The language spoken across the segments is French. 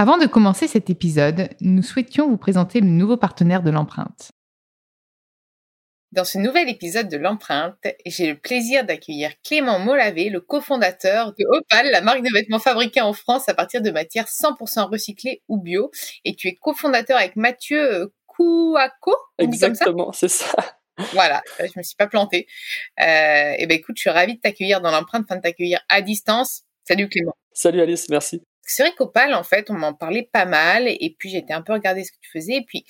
Avant de commencer cet épisode, nous souhaitions vous présenter le nouveau partenaire de l'empreinte. Dans ce nouvel épisode de l'empreinte, j'ai le plaisir d'accueillir Clément Molavé, le cofondateur de Opal, la marque de vêtements fabriqués en France à partir de matières 100% recyclées ou bio. Et tu es cofondateur avec Mathieu Kouako Exactement, c'est ça. Voilà, je me suis pas plantée. Euh, et ben écoute, je suis ravie de t'accueillir dans l'empreinte, enfin de t'accueillir à distance. Salut Clément. Salut Alice, merci c'est vrai qu'Opal, en fait, on m'en parlait pas mal, et puis j'étais un peu regardé ce que tu faisais, et puis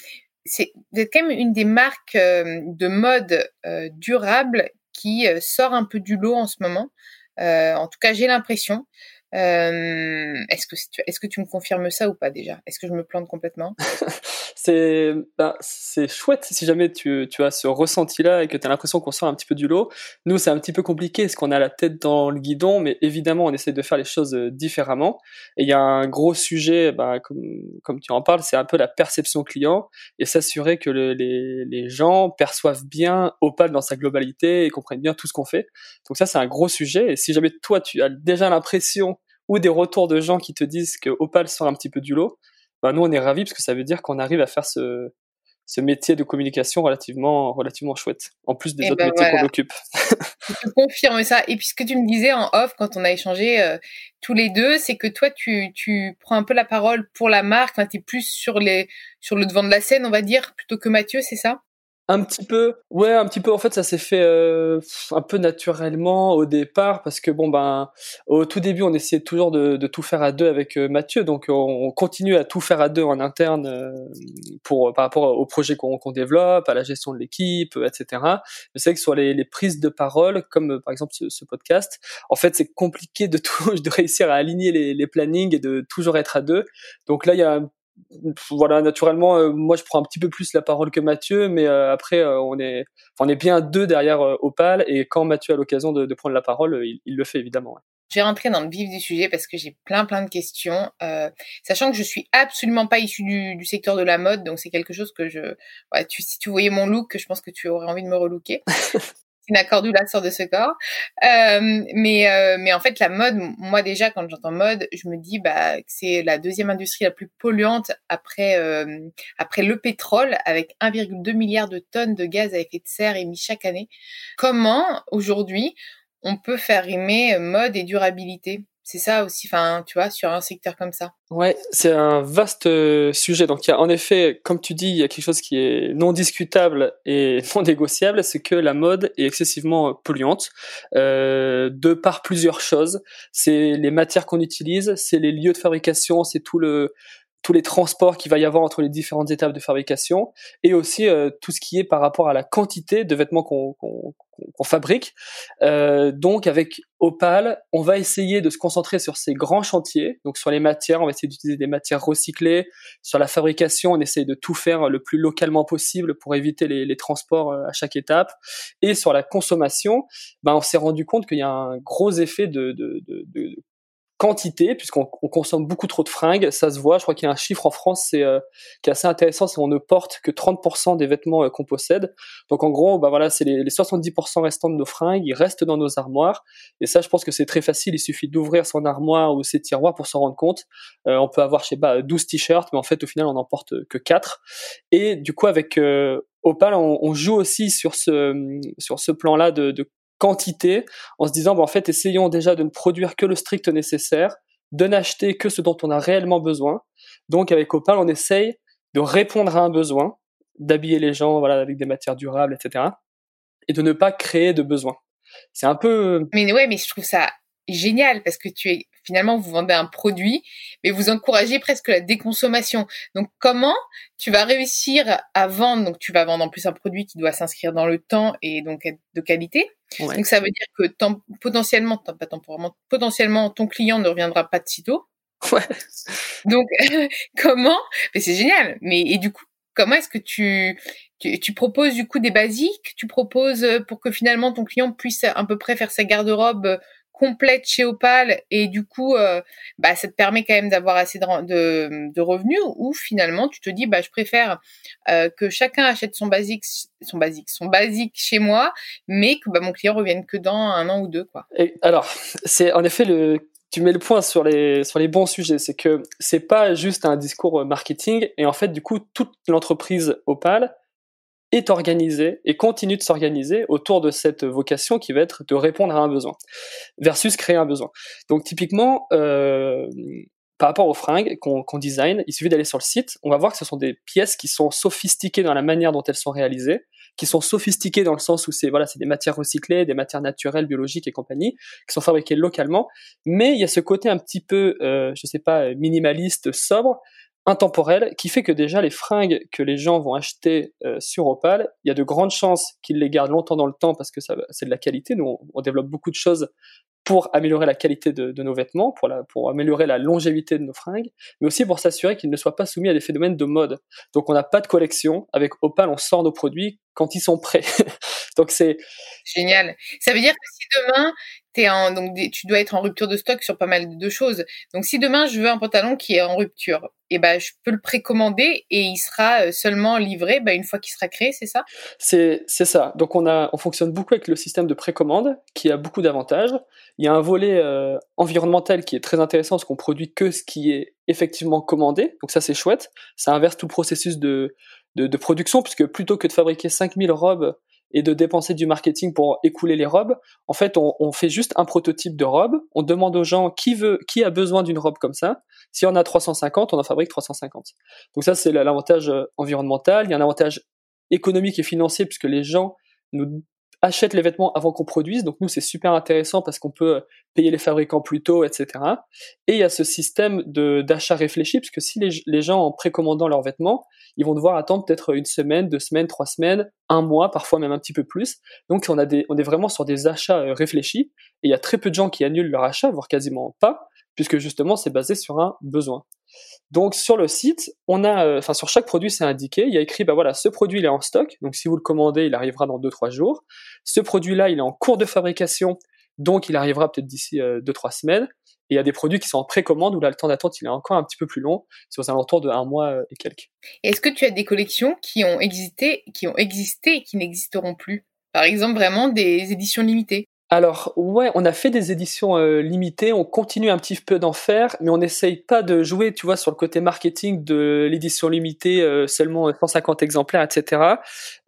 c'est quand même une des marques euh, de mode euh, durable qui euh, sort un peu du lot en ce moment. en tout cas, j'ai l'impression. Est-ce que est-ce que tu me confirmes ça ou pas déjà? Est-ce que je me plante complètement? C'est ben, c'est chouette si jamais tu, tu as ce ressenti-là et que tu as l'impression qu'on sort un petit peu du lot. Nous, c'est un petit peu compliqué parce qu'on a la tête dans le guidon, mais évidemment, on essaie de faire les choses euh, différemment. Et il y a un gros sujet, ben, comme, comme tu en parles, c'est un peu la perception client et s'assurer que le, les, les gens perçoivent bien Opal dans sa globalité et comprennent bien tout ce qu'on fait. Donc ça, c'est un gros sujet. Et si jamais toi, tu as déjà l'impression ou des retours de gens qui te disent que Opal sort un petit peu du lot, bah, nous on est ravis parce que ça veut dire qu'on arrive à faire ce, ce métier de communication relativement, relativement chouette, en plus des et eh autres ben métiers qu'on occupe. Je confirme ça. Et puis ce que tu me disais en off quand on a échangé euh, tous les deux, c'est que toi tu, tu prends un peu la parole pour la marque, enfin, tu es plus sur, les, sur le devant de la scène, on va dire, plutôt que Mathieu, c'est ça? Un petit peu, ouais, un petit peu. En fait, ça s'est fait euh, un peu naturellement au départ parce que bon ben, au tout début, on essayait toujours de, de tout faire à deux avec euh, Mathieu, donc on, continue à tout faire à deux en interne euh, pour par rapport au projet qu'on développe, à la gestion de l'équipe, etc. C'est vrai que sur les, les, prises de parole, comme par exemple ce, ce podcast, en fait, c'est compliqué de tout, de réussir à aligner les, les plannings et de toujours être à deux. Donc là, il y a un voilà, naturellement, euh, moi je prends un petit peu plus la parole que Mathieu, mais euh, après euh, on est, on est bien deux derrière Opal, et quand Mathieu a l'occasion de, de, prendre la parole, il, il le fait évidemment. Je vais rentrer dans le vif du sujet parce que j'ai plein plein de questions, sachant que je suis absolument pas issue du, du secteur de la mode, donc c'est quelque chose que je, ouais, tu, si tu voyais mon look, je pense que tu aurais envie de me relooker. Cordula sort de ce corps. Euh, mais, euh, mais en fait, la mode, moi déjà, quand j'entends mode, je me dis bah, que c'est la deuxième industrie la plus polluante après, euh, après le pétrole, avec 1,2 milliard de tonnes de gaz à effet de serre émis chaque année. Comment, aujourd'hui, on peut faire rimer mode et durabilité? C'est ça aussi, enfin, tu vois, sur un secteur comme ça. Ouais, c'est un vaste euh, sujet. Donc, il y a en effet, comme tu dis, il y a quelque chose qui est non discutable et non négociable, c'est que la mode est excessivement polluante euh, de par plusieurs choses. C'est les matières qu'on utilise, c'est les lieux de fabrication, c'est tout le tous les transports qu'il va y avoir entre les différentes étapes de fabrication et aussi euh, tout ce qui est par rapport à la quantité de vêtements qu'on fabrique. Euh, donc avec Opal, on va essayer de se concentrer sur ces grands chantiers, donc sur les matières, on va essayer d'utiliser des matières recyclées, sur la fabrication, on essaye de tout faire le plus localement possible pour éviter les, les transports euh, à chaque étape, et sur la consommation, ben on s'est rendu compte qu'il y a un gros effet de, de, de, de quantité, puisqu'on consomme beaucoup trop de fringues, ça se voit. Je crois qu'il y a un chiffre en France c'est, euh, qui est assez intéressant, c'est qu'on ne porte que 30% des vêtements euh, qu'on possède. Donc en gros, bah voilà, c'est les, les, 70% restants de nos fringues, ils restent dans nos armoires. Et ça, je pense que c'est très facile. Il suffit d'ouvrir son armoire ou ses tiroirs pour s'en rendre compte. Euh, on peut avoir, je sais pas, 12 t-shirts, mais en fait, au final, on n'en porte que 4. Et du coup, avec Opal, on, on, joue aussi sur ce sur ce plan-là de, de quantité en se disant, bah, en fait, essayons déjà de ne produire que le strict nécessaire, de n'acheter que ce dont on a réellement besoin. Donc, avec Opal, on essaye de répondre à un besoin, d'habiller les gens, voilà, avec des matières durables, etc. Et de ne pas créer de besoins. C'est un peu. Mais ouais, mais je trouve ça génial parce que tu es finalement vous vendez un produit mais vous encouragez presque la déconsommation. Donc comment tu vas réussir à vendre? Donc tu vas vendre en plus un produit qui doit s'inscrire dans le temps et donc être de qualité. Donc ça veut dire que potentiellement pas temporairement potentiellement ton client ne reviendra pas de sitôt. Ouais. Donc comment? Mais c'est génial. Mais et du coup comment est-ce que tu, tu, proposes du coup des basiques? Tu proposes pour que finalement ton client puisse à peu près faire sa garde-robe complète chez Opal et du coup, euh, bah, ça te permet quand même d'avoir assez de, revenus ou finalement tu te dis, bah, je préfère euh, que chacun achète son basique, son basique, son basique chez moi, mais que bah, mon client revienne que dans un an ou deux, quoi. Alors, c'est en effet le tu mets le point sur les sur les bons sujets, c'est que c'est pas juste un discours marketing et en fait du coup toute l'entreprise Opal est organisé et continue de s'organiser autour de cette vocation qui va être de répondre à un besoin versus créer un besoin. Donc typiquement, euh, par rapport aux fringues qu'on design, il suffit d'aller sur le site, on va voir que ce sont des pièces qui sont sophistiquées dans la manière dont elles sont réalisées, qui sont sophistiquées dans le sens où c'est voilà, c'est des matières recyclées, des matières naturelles, biologiques et compagnie, qui sont fabriquées localement, mais il y a ce côté un petit peu, euh, je sais pas, minimaliste, sobre, intemporel qui fait que déjà les fringues que les gens vont acheter euh, sur Opal, il y a de grandes chances qu'ils les gardent longtemps dans le temps parce que c'est de la qualité. Nous, on, développe beaucoup de choses pour améliorer la qualité de, nos vêtements, pour, pour améliorer la longévité de nos fringues, mais aussi pour s'assurer qu'ils ne soient pas soumis à des phénomènes de mode. Donc on n'a pas de collection. Avec Opal, on sort nos produits quand ils sont prêts. Donc c'est génial. Ça veut dire que si demain en, donc tu dois être en rupture de stock sur pas mal de choses. Donc si demain je veux un pantalon qui est en rupture, et eh ben je peux le précommander et il sera euh, seulement livré bah, une fois qu'il sera créé, c'est ça? C'est ça. Donc on a on fonctionne beaucoup avec le système de précommande qui a beaucoup d'avantages. Il y a un volet euh, environnemental qui est très intéressant parce qu'on produit que ce qui est effectivement commandé. Donc ça c'est chouette. Ça inverse tout le processus de de, de production puisque plutôt que de fabriquer 5000 robes et de dépenser du marketing pour écouler les robes. En fait, on, on, fait juste un prototype de robe. On demande aux gens qui veut, qui a besoin d'une robe comme ça. Si on a 350, on en fabrique 350. Donc ça, c'est l'avantage euh, environnemental. Il y a un avantage économique et financier puisque les gens nous achètent les vêtements avant qu'on produise. Donc nous, c'est super intéressant parce qu'on peut payer les fabricants plus tôt, etc. Et il y a ce système d'achat réfléchi, parce que si les, les, gens, en précommandant leurs vêtements, ils vont devoir attendre peut-être une semaine, deux semaines, trois semaines, un mois, parfois même un petit peu plus. Donc on, a des, on est vraiment sur des achats euh, réfléchis. Et il y a très peu de gens qui annulent leur achat, voire quasiment pas, puisque justement c'est basé sur un besoin. Donc sur le site, on a, euh, enfin sur chaque produit c'est indiqué, il y a écrit bah voilà ce produit il est en stock, donc si vous le commandez il arrivera dans 2-3 aux Ce produit là il est en cours de fabrication, donc il arrivera peut-être d'ici 2-3 euh, semaines. Et il y a des produits qui sont en précommande où là le temps d'attente il est encore un petit peu plus long, c'est aux alentours de un mois euh, et quelques. Est-ce que tu as des collections qui ont existé, qui ont existé et qui n'existeront plus? Par exemple vraiment des éditions limitées alors ouais, on a fait des éditions euh, limitées, on continue un petit peu d'en faire, mais on n'essaye pas de jouer, tu vois, sur le côté marketing de l'édition limitée, euh, seulement 150 exemplaires, etc.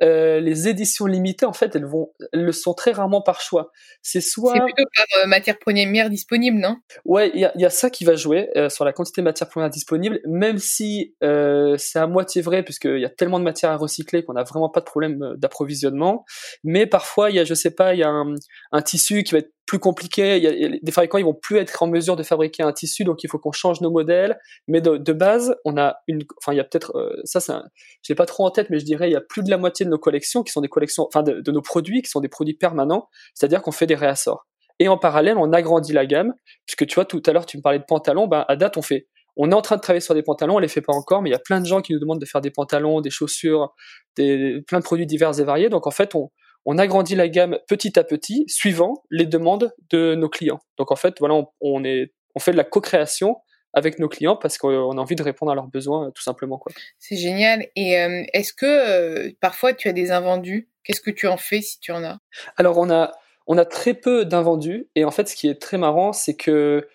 Euh, les éditions limitées, en fait, elles vont, elles le sont très rarement par choix. C'est soit c'est plutôt par matière première disponible, non? Ouais, il y a, y a, ça qui va jouer sur la quantité de matière première disponible, même si c'est à moitié vrai puisqu'il y a tellement de matière à recycler qu'on n'a vraiment pas de problème d'approvisionnement. Mais parfois, il y a, je sais pas, il y a un, un tissu qui va être plus compliqué. Il y a, des fabricants, ils vont plus être en mesure de fabriquer un tissu, donc il faut qu'on change nos modèles. Mais de, base, on a une, enfin, il y a peut-être, euh, ça, c'est, j'ai pas trop en tête, mais je dirais, il y a plus de la moitié de nos collections qui sont des collections, enfin, de, de nos produits qui sont des produits permanents, c'est-à-dire qu'on fait des réassorts. Et en parallèle, on agrandit la gamme, puisque tu vois, tout à l'heure, tu me parlais de pantalons, ben, à date, on fait, on est en train de travailler sur des pantalons, on les fait pas encore, mais il y a plein de gens qui nous demandent de faire des pantalons, des chaussures, des, plein de produits divers et variés. Donc en fait, on, on agrandit la gamme petit à petit, suivant les demandes de nos clients. Donc en fait, voilà, on, est, on fait de la co-création avec nos clients parce qu'on a envie de répondre à leurs besoins tout simplement quoi. C'est génial. Et euh, est-ce que euh, parfois tu as des invendus? Qu'est-ce que tu en fais si tu en as? Alors on a on a très peu d'invendus et en fait ce qui est très marrant c'est que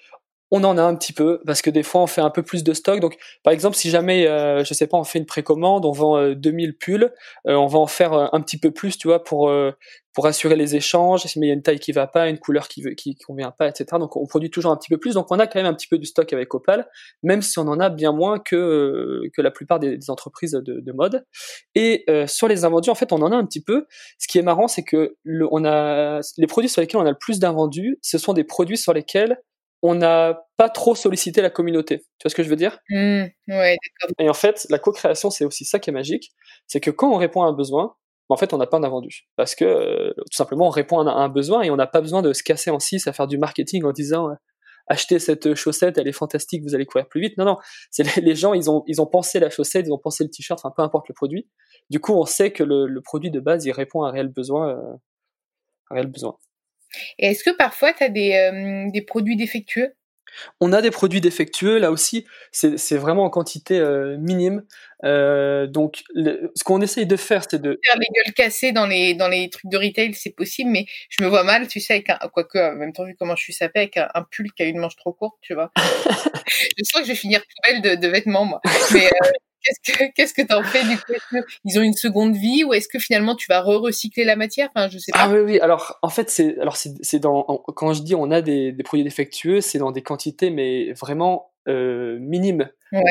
on en a un petit peu parce que des fois on fait un peu plus de stock. Donc par exemple si jamais euh, je sais pas on fait une précommande, on vend 2000 euh, pulls, euh, on va en faire un petit peu plus, tu vois, pour pour assurer les échanges. Si il y a une taille qui va pas, une couleur qui qui convient pas, etc. Donc on produit toujours un petit peu plus. Donc on a quand même un petit peu du stock avec Opal, même si on en a bien moins que que la plupart des, entreprises de, de, mode. Et sur les invendus, en fait, on en a un petit peu. Ce qui est marrant, c'est que le, on a les produits sur lesquels on a le plus d'invendus, ce sont des produits sur lesquels on n'a pas trop sollicité la communauté. Tu vois ce que je veux dire? Mmh, ouais, Et en fait, la co-création, c'est aussi ça qui est magique, c'est que quand on répond à un besoin, en fait, on n'a pas d'invendu. Parce que, euh, tout simplement, on répond à un, besoin et on n'a pas besoin de se casser en six à faire du marketing en disant achetez cette chaussette, elle est fantastique, vous allez courir plus vite. Non, non, c'est les, gens, ils ont, ils ont pensé la chaussette, ils ont pensé le t-shirt, enfin peu importe le produit. Du coup, on sait que le, produit de base, il répond à un réel besoin, euh, un réel besoin. Et est-ce que parfois tu as des, euh, des produits défectueux? On a des produits défectueux, là aussi, c'est vraiment en quantité euh, minime. Euh, donc, ce qu'on essaye de faire, c'est de faire les gueules cassées dans les dans les trucs de retail, c'est possible, mais je me vois mal, tu sais, avec un quoique en même temps vu comment je suis sapée, avec un, pull qui a une manche trop courte, tu vois. je sens que je vais finir poubelle de, de vêtements, moi. Mais euh, qu'est-ce que qu'est-ce que t'en fais du coup? Ils ont une seconde vie ou est-ce que finalement tu vas re-recycler la matière? Enfin, je sais pas. Ah oui, oui. Alors, en fait, c'est alors c'est dans quand je dis on a des, des produits défectueux, c'est dans des quantités mais vraiment euh, minimes. Ouais.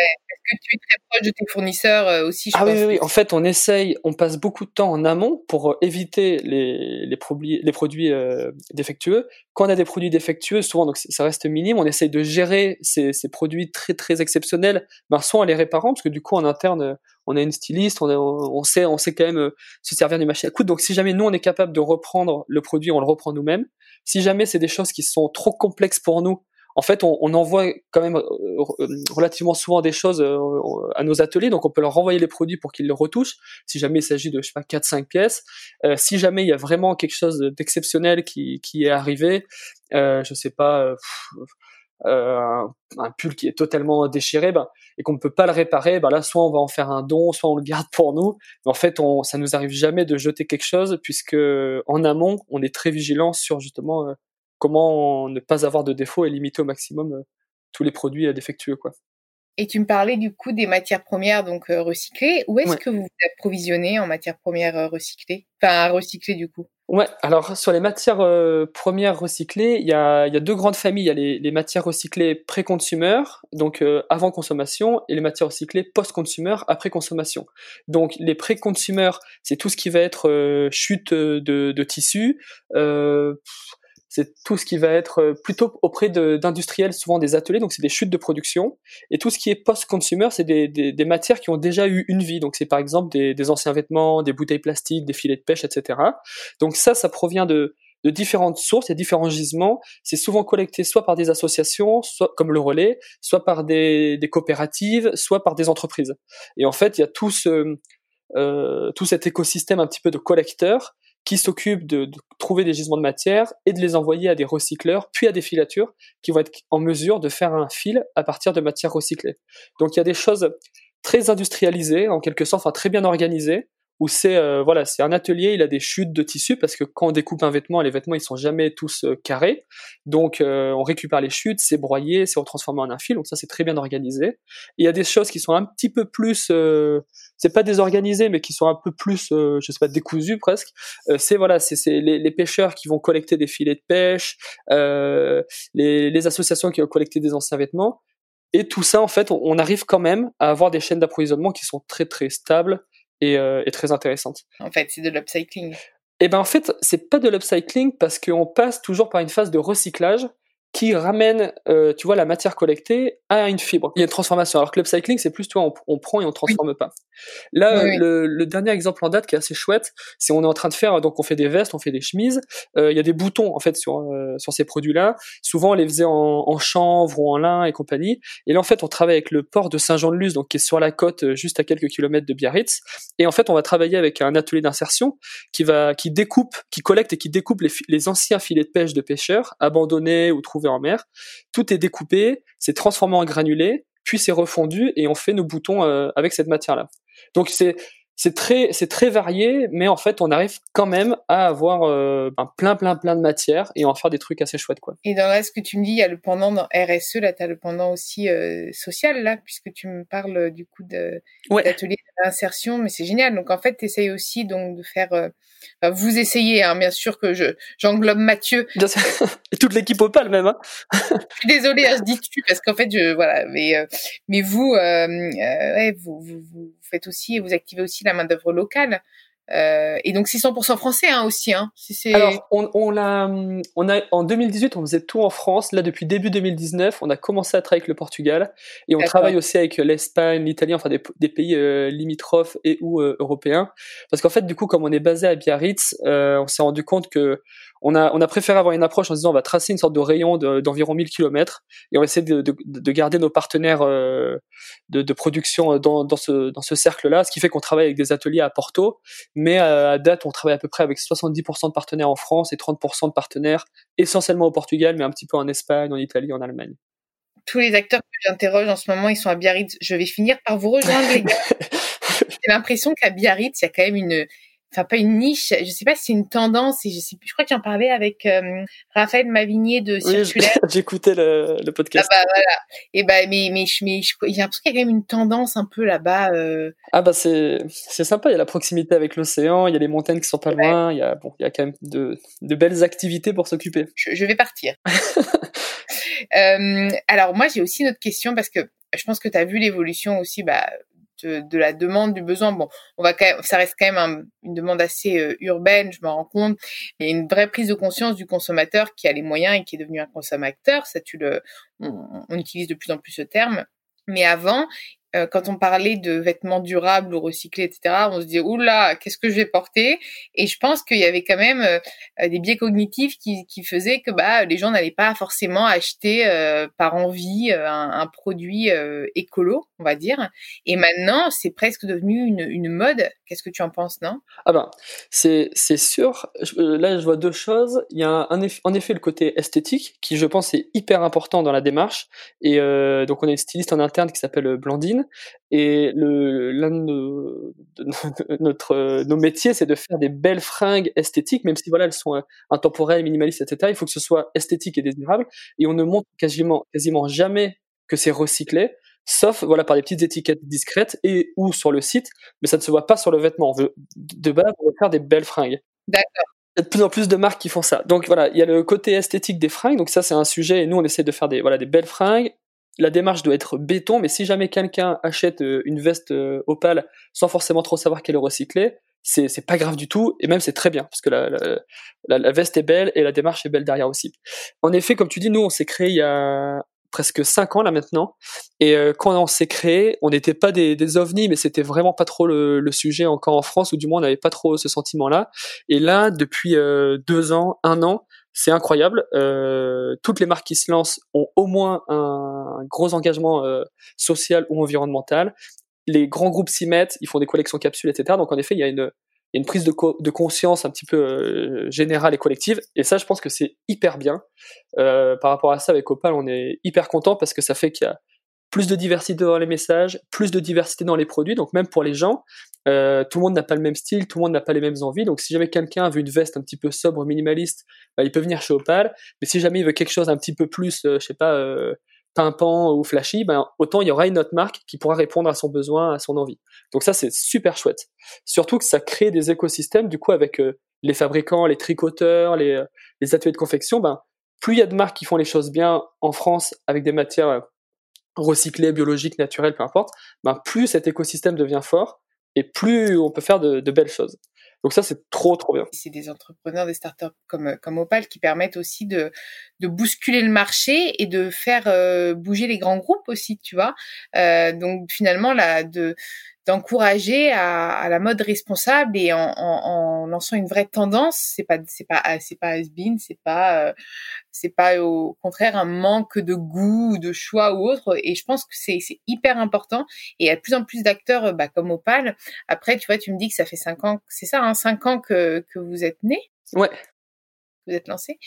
Est-ce que tu es très proche de tes fournisseurs euh, aussi je Ah oui, oui, En fait, on essaye, on passe beaucoup de temps en amont pour euh, éviter les, les, produits, les produits euh, défectueux. Quand on a des produits défectueux, souvent, donc ça reste minime, on essaye de gérer ces, ces produits très très exceptionnels, ben, soit en les réparant, parce que du coup en interne, on a une styliste, on, on sait, on sait quand même se servir du machine à coudre. Donc si jamais nous on est capable de reprendre le produit, on le reprend nous-mêmes. Si jamais c'est des choses qui sont trop complexes pour nous, en fait, on, on, envoie quand même euh, euh, relativement souvent des choses euh, à nos ateliers, donc on peut leur renvoyer les produits pour qu'ils le retouchent, si jamais il s'agit de, je sais pas, 4-5 pièces. Euh, si jamais il y a vraiment quelque chose d'exceptionnel qui, qui est arrivé, euh, je sais pas, euh, un, pull qui est totalement déchiré, ben, et qu'on ne peut pas le réparer, ben là, soit on va en faire un don, soit on le garde pour nous. Mais en fait, on, ça nous arrive jamais de jeter quelque chose, puisque en amont, on est très vigilant sur justement comment ne pas avoir de défauts et limiter au maximum euh, tous les produits défectueux quoi. Et tu me parlais du coup des matières premières donc euh, recyclées. Où est-ce que vous vous approvisionnez en matières premières euh, recyclées? Enfin, recyclées du coup. Ouais, alors sur les matières premières recyclées, il y a, y a, deux grandes familles. Il y a les, les matières recyclées pré-consumer, donc avant consommation, et les matières recyclées post-consumer, après consommation. Donc les pré-consumer, c'est tout ce qui va être chute de, de tissu, c'est tout ce qui va être euh, plutôt auprès d'industriels, souvent des ateliers, donc c'est des chutes de production. Et tout ce qui est post-consumer, c'est des, des, matières qui ont déjà eu une vie. Donc c'est par exemple des, anciens vêtements, des bouteilles plastiques, des filets de pêche, etc. Donc ça, ça provient de, de différentes sources, a différents gisements. C'est souvent collecté soit par des associations, soit comme le relais, soit par des, des coopératives, soit par des entreprises. Et en fait, il y a tout ce, euh, tout cet écosystème un petit peu de collecteurs qui s'occupent de, trouver des gisements de matière et de les envoyer à des recycleurs, puis à des filatures qui vont être en mesure de faire un fil à partir de matières recyclées. Donc il y a des choses très industrialisées, en quelque sorte, enfin très bien organisées, où c'est euh, voilà, c'est un atelier, il a des chutes de tissu parce que quand on découpe un vêtement, les vêtements ils sont jamais tous euh, carrés, donc euh, on récupère les chutes, c'est broyé, c'est retransformé en un fil, donc ça c'est très bien organisé. Il y a des choses qui sont un petit peu plus, c'est pas désorganisé, mais qui sont un peu plus, je sais pas, décousues presque. c'est voilà, c'est les, les, pêcheurs qui vont collecter des filets de pêche, les, les associations qui vont collecter des anciens vêtements. Et tout ça, en fait, on arrive quand même à avoir des chaînes d'approvisionnement qui sont très très stables, et, euh, très intéressante. En fait, c'est de l'upcycling. Eh ben en fait, c'est pas de l'upcycling parce qu'on passe toujours par une phase de recyclage qui ramène, euh, tu vois, la matière collectée à une fibre. Il y a une transformation. Alors que l'upcycling, c'est plus, tu vois, on, prend et on transforme pas. Là, Le, le, dernier exemple en date qui est assez chouette, c'est on est en train de faire, donc on fait des vestes, on fait des chemises. Euh, il y a des boutons en fait sur euh, sur ces produits-là. Souvent, on les faisait en, en, chanvre ou en lin et compagnie. Et là, en fait, on travaille avec le port de Saint-Jean-de-Luz, donc qui est sur la côte, euh, juste à quelques kilomètres de Biarritz. Et en fait, on va travailler avec un atelier d'insertion qui va, qui découpe, qui collecte et qui découpe les, les anciens filets de pêche de pêcheurs abandonnés ou trouvés en mer. Tout est découpé, c'est transformé en granulé, puis c'est refondu et on fait nos boutons euh, avec cette matière-là. Donc c'est c'est très c'est très varié, mais en fait on arrive quand même à avoir euh, ben, plein plein plein de matières et en faire des trucs assez chouettes quoi. Et dans là ce que tu me dis, il y a le pendant dans RSE là, tu as le pendant aussi euh, social là, puisque tu me parles du coup de d'atelier d'insertion, mais c'est génial. Donc en fait tu essayes aussi donc de faire vous essayez, hein, bien sûr que je j'englobe Mathieu. Et toute l'équipe Opal même. Hein. je suis désolée, hein, je dis tu parce qu'en fait, je voilà, mais euh, mais vous, euh, euh, ouais, vous, vous, vous faites aussi, vous activez aussi la main d'œuvre locale. Euh, et donc c'est 100% français hein, aussi. Hein. Si Alors on, on, l'a, on a en 2018 on faisait tout en France. Là depuis début 2019 on a commencé à travailler avec le Portugal et on travaille aussi avec l'Espagne, l'Italie, enfin des, des pays euh, limitrophes et ou euh, européens. Parce qu'en fait du coup comme on est basé à Biarritz, euh, on s'est rendu compte que on a, on a préféré avoir une approche en se disant on va tracer une sorte de rayon d'environ 1000 km et on va essayer de, de, de garder nos partenaires euh, de, de, production dans, dans ce, dans ce cercle-là, ce qui fait qu'on travaille avec des ateliers à Porto, mais à, date on travaille à peu près avec 70% de partenaires en France et 30% de partenaires essentiellement au Portugal, mais un petit peu en Espagne, en Italie, en Allemagne. Tous les acteurs que j'interroge en ce moment, ils sont à Biarritz. Je vais finir par vous rejoindre, les gars. J'ai l'impression qu'à Biarritz, il y a quand même une, enfin pas une niche, je sais pas si c'est une tendance et je sais je crois que j'en parlais avec euh, Raphaël Mavigné de Circulaire. Oui, j'écoutais le, le, podcast. Ah bah voilà. Et bah mais mais mais, j'ai l'impression qu'il y a quand même une tendance un peu là-bas. Euh... Ah bah c'est c'est sympa, il y a la proximité avec l'océan, il y a les montagnes qui sont pas loin, il y a bon, il y a quand même de de belles activités pour s'occuper. Je, je, vais partir. euh, alors moi j'ai aussi une autre question parce que je pense que tu as vu l'évolution aussi bah de, la demande, du besoin. Bon, on va ça reste quand même une demande assez euh, urbaine, je me rends compte. Il y a une vraie prise de conscience du consommateur qui a les moyens et qui est devenu un consommateur. Ça, tu le, on utilise de plus en plus ce terme. Mais avant, euh, quand on parlait de vêtements durables ou recyclés, etc., on se dit oula, qu'est-ce que je vais porter? Et je pense qu'il y avait quand même euh, euh, des biais cognitifs qui, faisaient que bah les gens n'allaient pas forcément acheter par envie un, produit écolo, on va dire. Et maintenant, c'est presque devenu une, mode. Qu'est-ce que tu en penses, non? Ah ben, c'est c'est sûr. Là, je vois deux choses. Il y a un, en effet le côté esthétique qui, je pense, est hyper important dans la démarche. Et donc, on a une styliste en interne qui s'appelle Blandine et l'un de, notre, nos métiers, c'est de faire des belles fringues esthétiques, même si voilà, elles sont euh, intemporelles, minimalistes, etc. Il faut que ce soit esthétique et désirable. Et on ne montre quasiment, quasiment jamais que c'est recyclé, sauf voilà par des petites étiquettes discrètes et ou sur le site, mais ça ne se voit pas sur le vêtement. On veut, de base, on veut faire des belles fringues. D'accord. Il y a de plus en plus de marques qui font ça. Donc voilà, il y a le côté esthétique des fringues. Donc ça, c'est un sujet. Et nous, on essaie de faire des voilà des belles fringues la démarche doit être béton, mais si jamais quelqu'un achète euh, une veste euh, opale sans forcément trop savoir qu'elle est recyclée, c'est, pas grave du tout, et même c'est très bien, parce que la, veste est belle et la démarche est belle derrière aussi. En effet, comme tu dis, nous on s'est créé il y a presque cinq ans là maintenant, et euh, quand on s'est créé, on n'était pas des, ovnis, mais c'était vraiment pas trop le, le, sujet encore en France, ou du moins on n'avait pas trop ce sentiment-là. Et là, depuis deux ans, un an, c'est incroyable. Euh, toutes les marques qui se lancent ont au moins un, gros engagement euh, social ou environnemental. Les grands groupes s'y mettent, ils font des collections capsules, etc. Donc en effet, il y a une, une prise de, conscience un petit peu euh, générale et collective. Et ça, je pense que c'est hyper bien. Euh, par rapport à ça, avec Opal, on est hyper content parce que ça fait qu'il y a plus de diversité dans les messages, plus de diversité dans les produits. Donc même pour les gens, euh, tout le monde n'a pas le même style, tout le monde n'a pas les mêmes envies. Donc si jamais quelqu'un veut une veste un petit peu sobre, minimaliste, bah, il peut venir chez Opal. Mais si jamais il veut quelque chose un petit peu plus, euh, je sais pas, euh, pimpant ou flashy, ben autant il y aura une autre marque qui pourra répondre à son besoin, à son envie. Donc ça c'est super chouette. Surtout que ça crée des écosystèmes du coup avec euh, les fabricants, les tricoteurs, les, ateliers de confection. Ben plus il y a de marques qui font les choses bien en France avec des matières recyclé, biologique, naturel, peu importe, ben plus cet écosystème devient fort et plus on peut faire de, de belles choses. Donc ça, c'est trop, trop bien. C'est des entrepreneurs, des startups comme, comme Opal qui permettent aussi de, de bousculer le marché et de faire euh, bouger les grands groupes aussi, tu vois. Euh, donc finalement, là, de d'encourager à, à, la mode responsable et en, en, en, lançant une vraie tendance. C'est pas c'est pas c'est pas has-been, c'est pas euh, c'est pas au contraire un manque de goût de choix ou autre. Et je pense que c'est c'est hyper important. Et il y a de plus en plus d'acteurs bah, comme Opal. Après, tu vois, tu me dis que ça fait cinq ans, c'est ça, hein, cinq ans que que vous êtes né? Ouais, vous êtes lancé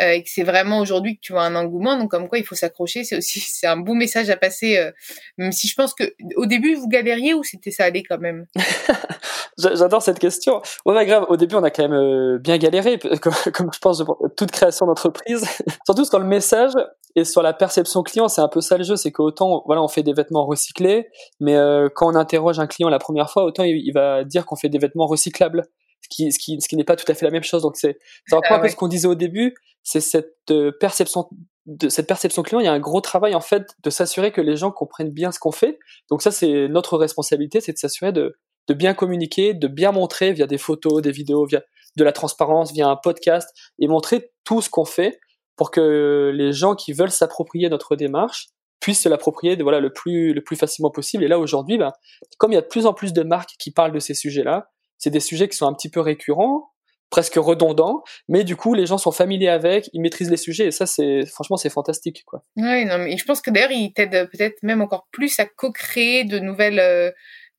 euh, et que c'est vraiment aujourd'hui que tu vois un engouement. Donc comme quoi il faut s'accrocher. C'est aussi c'est un beau message à passer euh, même si je pense que au début vous galériez ou c'était ça allait quand même? J'adore cette question. Ouais bah, grave. Au début on a quand même euh, bien galéré comme, comme, je pense toute création d'entreprise. Surtout sur le message et sur la perception client c'est un peu ça le jeu. C'est qu'autant voilà on fait des vêtements recyclés mais euh, quand on interroge un client la première fois autant il, il va dire qu'on fait des vêtements recyclables ce qui, ce qui, ce qui n'est pas tout à fait la même chose. Donc c'est, ça reprend ah, un peu ce qu'on disait au début, c'est cette euh, perception de cette perception client. Il y a un gros travail en fait de s'assurer que les gens comprennent bien ce qu'on fait. Donc ça c'est notre responsabilité, c'est de s'assurer de, de bien communiquer, de bien montrer via des photos, des vidéos, via de la transparence, via un podcast et montrer tout ce qu'on fait pour que les gens qui veulent s'approprier notre démarche puissent se l'approprier voilà le plus le plus facilement possible et là aujourd'hui ben, comme il y a de plus en plus de marques qui parlent de ces sujets-là c'est des sujets qui sont un petit peu récurrents. presque redondant, mais du coup les gens sont familiers avec, ils maîtrisent les sujets et ça c'est franchement c'est fantastique quoi. Oui, non mais je pense que d'ailleurs il t'aide peut-être même encore plus à co-créer de nouvelles euh,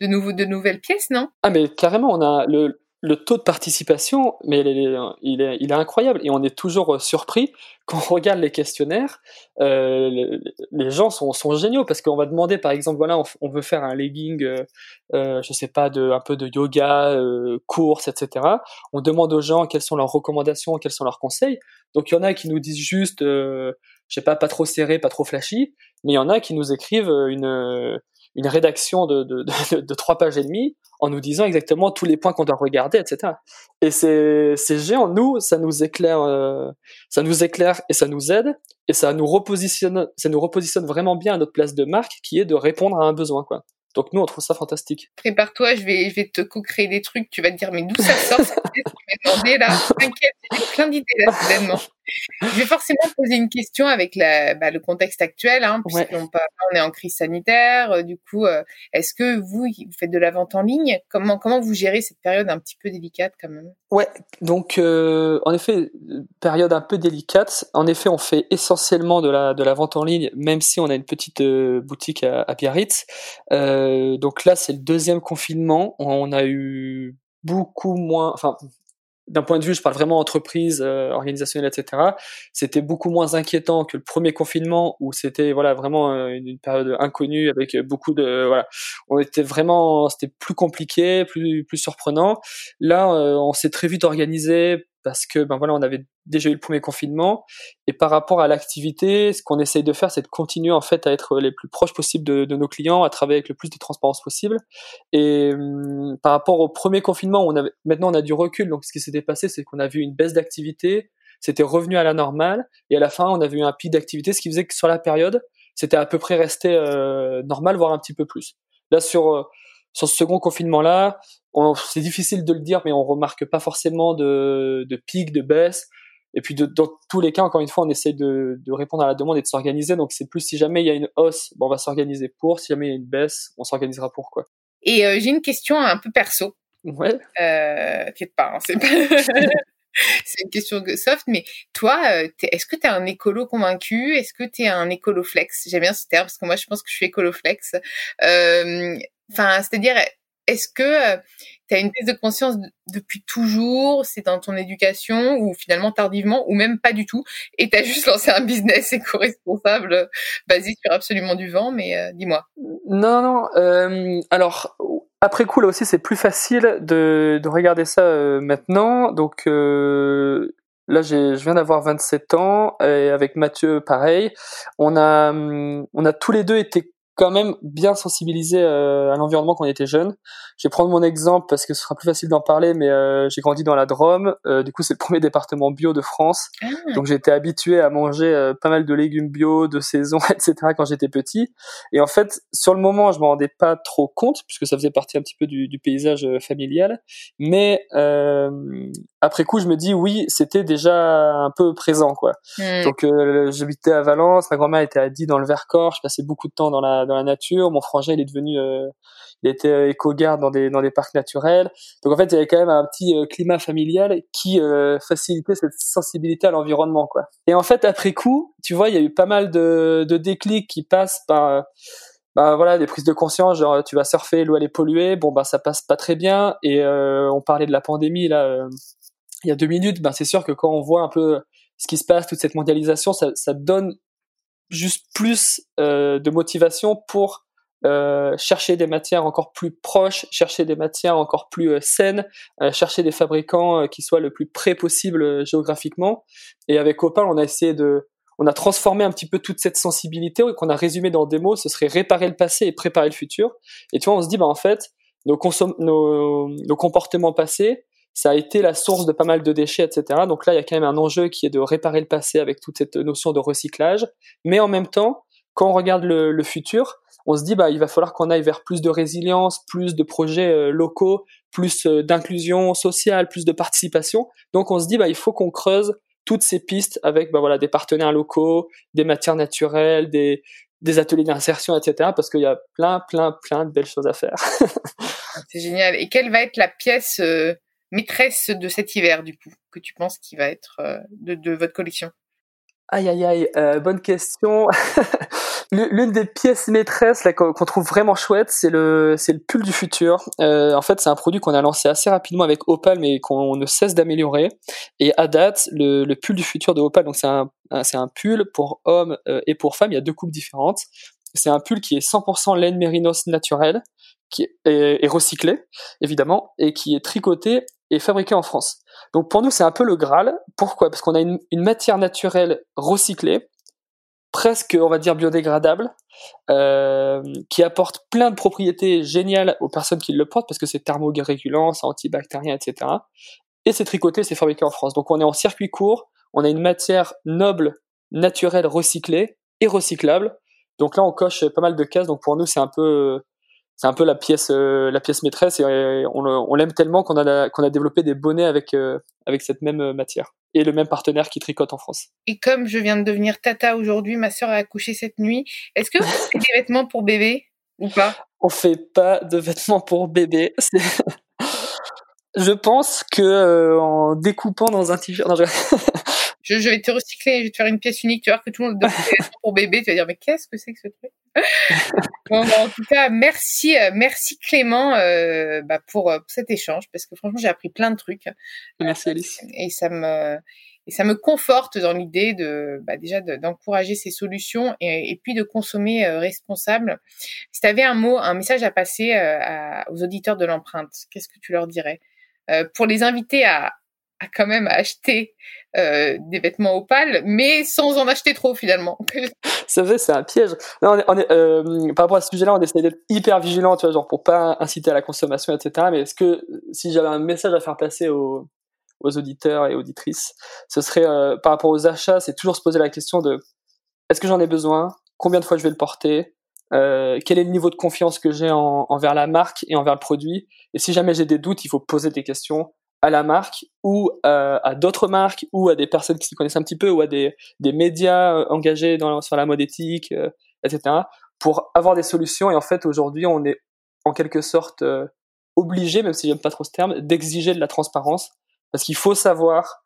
de de nouvelles pièces, non? Ah mais carrément on a le le taux de participation, mais il est, il est, incroyable et on est toujours euh, surpris quand on regarde les questionnaires. Euh, les gens sont, sont géniaux parce qu'on va demander, par exemple, voilà, on, veut faire un legging, euh, euh, je sais pas, de un peu de yoga, euh, course, etc. On demande aux gens quelles sont leurs recommandations, quels sont leurs conseils. Donc il y en a qui nous disent juste, je sais pas, pas trop serré, pas trop flashy, mais il y en a qui nous écrivent une une rédaction de, de, trois pages et demie en nous disant exactement tous les points qu'on doit regarder, etc. Et c'est, c'est géant. Nous, ça nous éclaire, euh, ça nous éclaire et ça nous aide et ça nous repositionne, ça nous repositionne vraiment bien à notre place de marque qui est de répondre à un besoin, quoi. Donc nous, on trouve ça fantastique. Prépare-toi, je vais, je vais te co-créer des trucs. Tu vas te dire, mais d'où ça sort cette idée là? T'inquiète, j'ai plein d'idées là, soudainement. Je vais forcément poser une question avec la, bah, le contexte actuel, hein, puisqu'on on est en crise sanitaire. Euh, du coup, euh, est-ce que vous, vous faites de la vente en ligne? Comment, comment vous gérez cette période un petit peu délicate quand même? Ouais, donc euh, en effet, période un peu délicate. En effet, on fait essentiellement de la, de la vente en ligne, même si on a une petite boutique à, à Biarritz. donc là, c'est le deuxième confinement. On a eu beaucoup moins, enfin d'un point de vue, je parle vraiment entreprise, euh, organisationnelle, etc. C'était beaucoup moins inquiétant que le premier confinement où c'était voilà vraiment euh, une, période inconnue avec beaucoup de voilà, on était vraiment, c'était plus compliqué, plus plus surprenant. Là, euh, on s'est très vite organisé parce que ben voilà, on avait déjà eu le premier confinement et par rapport à l'activité, ce qu'on essaye de faire, c'est de continuer en fait à être les plus proches possibles de, nos clients, à travailler avec le plus de transparence possible. Et hum, par rapport au premier confinement, on avait maintenant on a du recul. Donc ce qui s'était passé, c'est qu'on a vu une baisse d'activité, c'était revenu à la normale et à la fin, on a vu un pic d'activité, ce qui faisait que sur la période, c'était à peu près resté euh, normal, voire un petit peu plus. Là sur euh, sur ce second confinement-là, c'est difficile de le dire, mais on remarque pas forcément de, de pic, de baisse. Et puis de, dans tous les cas, encore une fois, on essaye de, de répondre à la demande et de s'organiser. Donc c'est plus si jamais il y a une hausse, bon, on va s'organiser pour. Si jamais il y a une baisse, on s'organisera pour quoi. Et euh, j'ai une question un peu perso. Ouais. Euh, t'inquiète pas, hein, c'est pas. c'est une question soft, mais toi, euh, est-ce que tu es un écolo convaincu? Est-ce que tu es un écolo flex? J'aime bien ce terme parce que moi, je pense que je suis écolo flex. Euh, Enfin, c'est-à-dire, est-ce que euh, tu as une prise de conscience depuis toujours, c'est dans ton éducation ou finalement tardivement ou même pas du tout et tu as juste lancé un business éco-responsable euh, basé sur absolument du vent, mais euh, dis-moi. Non, non. Euh, alors, après coup, là aussi, c'est plus facile de, de regarder ça maintenant. Donc, Là, je viens d'avoir 27 ans et avec Mathieu, pareil. On a, hum, on a tous les deux été quand même bien sensibilisé euh, à l'environnement quand on était jeune. Je vais prendre mon exemple parce que ce sera plus facile d'en parler, mais euh, j'ai grandi dans la Drôme. Euh, du coup, c'est le premier département bio de France. Ah. Donc, j'étais habitué à manger pas mal de légumes bio, de saison, etc. quand j'étais petit. Et en fait, sur le moment, je m'en rendais pas trop compte puisque ça faisait partie un petit peu du, du paysage familial. Mais après coup, je me dis oui, c'était déjà un peu présent, quoi. Hmm. Donc, j'habitais à Valence, ma grand-mère était à Die dans le Vercors. Je passais beaucoup de temps dans la dans la nature. Mon frangin, il est devenu, euh, il était euh, éco-garde dans des dans des parcs naturels. Donc en fait, il y avait quand même un petit euh, climat familial qui facilitait cette sensibilité à l'environnement, quoi. Et en fait, après coup, tu vois, il y a eu pas mal de, de déclics qui passent par bah voilà des prises de conscience genre tu vas surfer l'eau elle est polluée bon bah ça passe pas très bien et on parlait de la pandémie là il y a deux minutes ben c'est sûr que quand on voit un peu ce qui se passe toute cette mondialisation ça, donne juste plus euh, de motivation pour euh, chercher des matières encore plus proches, chercher des matières encore plus euh, saines, chercher des fabricants qui soient le plus près possible géographiquement. Et avec Opal, on a essayé de, on a transformé un petit peu toute cette sensibilité qu'on a résumé dans des mots, ce serait réparer le passé et préparer le futur. Et tu vois, on se dit, bah en fait, nos, nos, nos comportements passés, ça a été la source de pas mal de déchets, etc. Donc là, il y a quand même un enjeu qui est de réparer le passé avec toute cette notion de recyclage. Mais en même temps, quand on regarde le, futur, on se dit bah il va falloir qu'on aille vers plus de résilience, plus de projets euh, locaux, plus euh, d'inclusion sociale, plus de participation. Donc on se dit bah il faut qu'on creuse toutes ces pistes avec bah voilà des partenaires locaux, des matières naturelles, des ateliers d'insertion, etc. Parce qu'il y a plein plein plein de belles choses à faire. C'est génial. Et quelle va être la pièce euh, maîtresse de cet hiver, du coup, que tu penses qui va être de votre collection? Aïe aïe aïe, euh, bonne question. L'une des pièces maîtresses qu'on trouve vraiment chouette, c'est le c'est le pull du futur. Euh, en fait, c'est un produit qu'on a lancé assez rapidement avec Opal, mais qu'on ne cesse d'améliorer. Et à date, le, le, pull du futur de Opal, donc c'est un, c'est un pull pour hommes euh, et pour femmes. Il y a deux coupes différentes. C'est un pull qui est 100% laine mérinos naturelle, qui est, recyclé évidemment, et qui est tricoté et fabriqué en France. Donc pour nous, c'est un peu le Graal. Pourquoi? Parce qu'on a une, matière naturelle recyclée, presque, on va dire, biodégradable, euh, qui apporte plein de propriétés géniales aux personnes qui le portent, parce que c'est thermorégulant, c'est antibactérien, etc. Et c'est tricoté, c'est fabriqué en France. Donc on est en circuit court, on a une matière noble, naturelle, recyclée et recyclable. Donc là, on coche pas mal de cases. Donc pour nous, c'est un peu c'est un peu la pièce euh, la pièce maîtresse et euh, on, l'aime tellement qu'on a qu'on a développé des bonnets avec euh, avec cette même matière et le même partenaire qui tricote en France. Et comme je viens de devenir tata aujourd'hui, ma sœur a accouché cette nuit. Est-ce que vous faites des vêtements pour bébé ou pas? On fait pas de vêtements pour bébé. Je pense que en découpant dans un t-shirt, je, vais te recycler, je vais te faire une pièce unique, tu vois que tout le monde pour bébé, tu vas dire mais qu'est-ce que c'est que ce truc? Bon, bah, En tout cas, merci, euh, merci Clément euh, bah, pour, euh, pour, cet échange parce que franchement j'ai appris plein de trucs. Merci Alice. Et ça me et ça me conforte dans l'idée de bah, déjà d'encourager ces solutions et, et, puis de consommer responsable. Si tu avais un mot, un message à passer à, aux auditeurs de l'empreinte, qu'est-ce que tu leur dirais? Pour les inviter à, à quand même acheter euh, des vêtements opales, mais sans en acheter trop finalement. c'est vrai, c'est un piège. Non, on est, euh, par rapport à ce sujet-là, on essaie d'être hyper vigilant, tu vois, genre pour pas inciter à la consommation, etc. Mais est-ce que si j'avais un message à faire passer aux, auditeurs et auditrices, ce serait euh, par rapport aux achats, c'est toujours se poser la question de est-ce que j'en ai besoin, combien de fois je vais le porter, quel est le niveau de confiance que j'ai en, envers la marque et envers le produit? Et si jamais j'ai des doutes, il faut poser des questions à la marque ou euh, à d'autres marques ou à des personnes qui s'y connaissent un petit peu ou à des, des médias euh, engagés dans, sur la mode éthique, euh, etc. pour avoir des solutions. Et en fait, aujourd'hui, on est en quelque sorte obligé, même si j'aime pas trop ce terme, d'exiger de la transparence parce qu'il faut savoir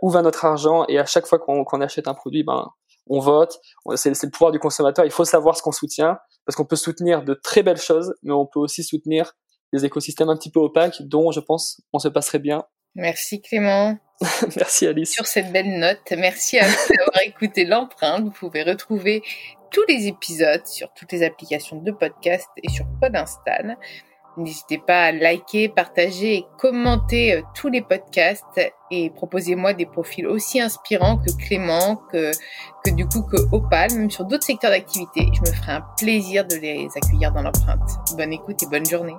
où va notre argent et à chaque fois qu'on achète un produit, ben on vote. C'est le pouvoir du consommateur. Il faut savoir ce qu'on soutient parce qu'on peut soutenir de très belles choses, mais on peut aussi soutenir des écosystèmes un petit peu opaques dont je pense on se passerait bien. Merci Clément. merci Alice. Sur cette belle note, merci à vous d'avoir écouté l'empreinte. Vous pouvez retrouver tous les épisodes sur toutes les applications de podcast et sur Podinstall. N'hésitez pas à liker, partager et commenter euh, tous les podcasts et proposez-moi des profils aussi inspirants que Clément, que, que du coup que Opal, même sur d'autres secteurs d'activité. Je me ferai un plaisir de les accueillir dans l'empreinte. Bonne écoute et bonne journée.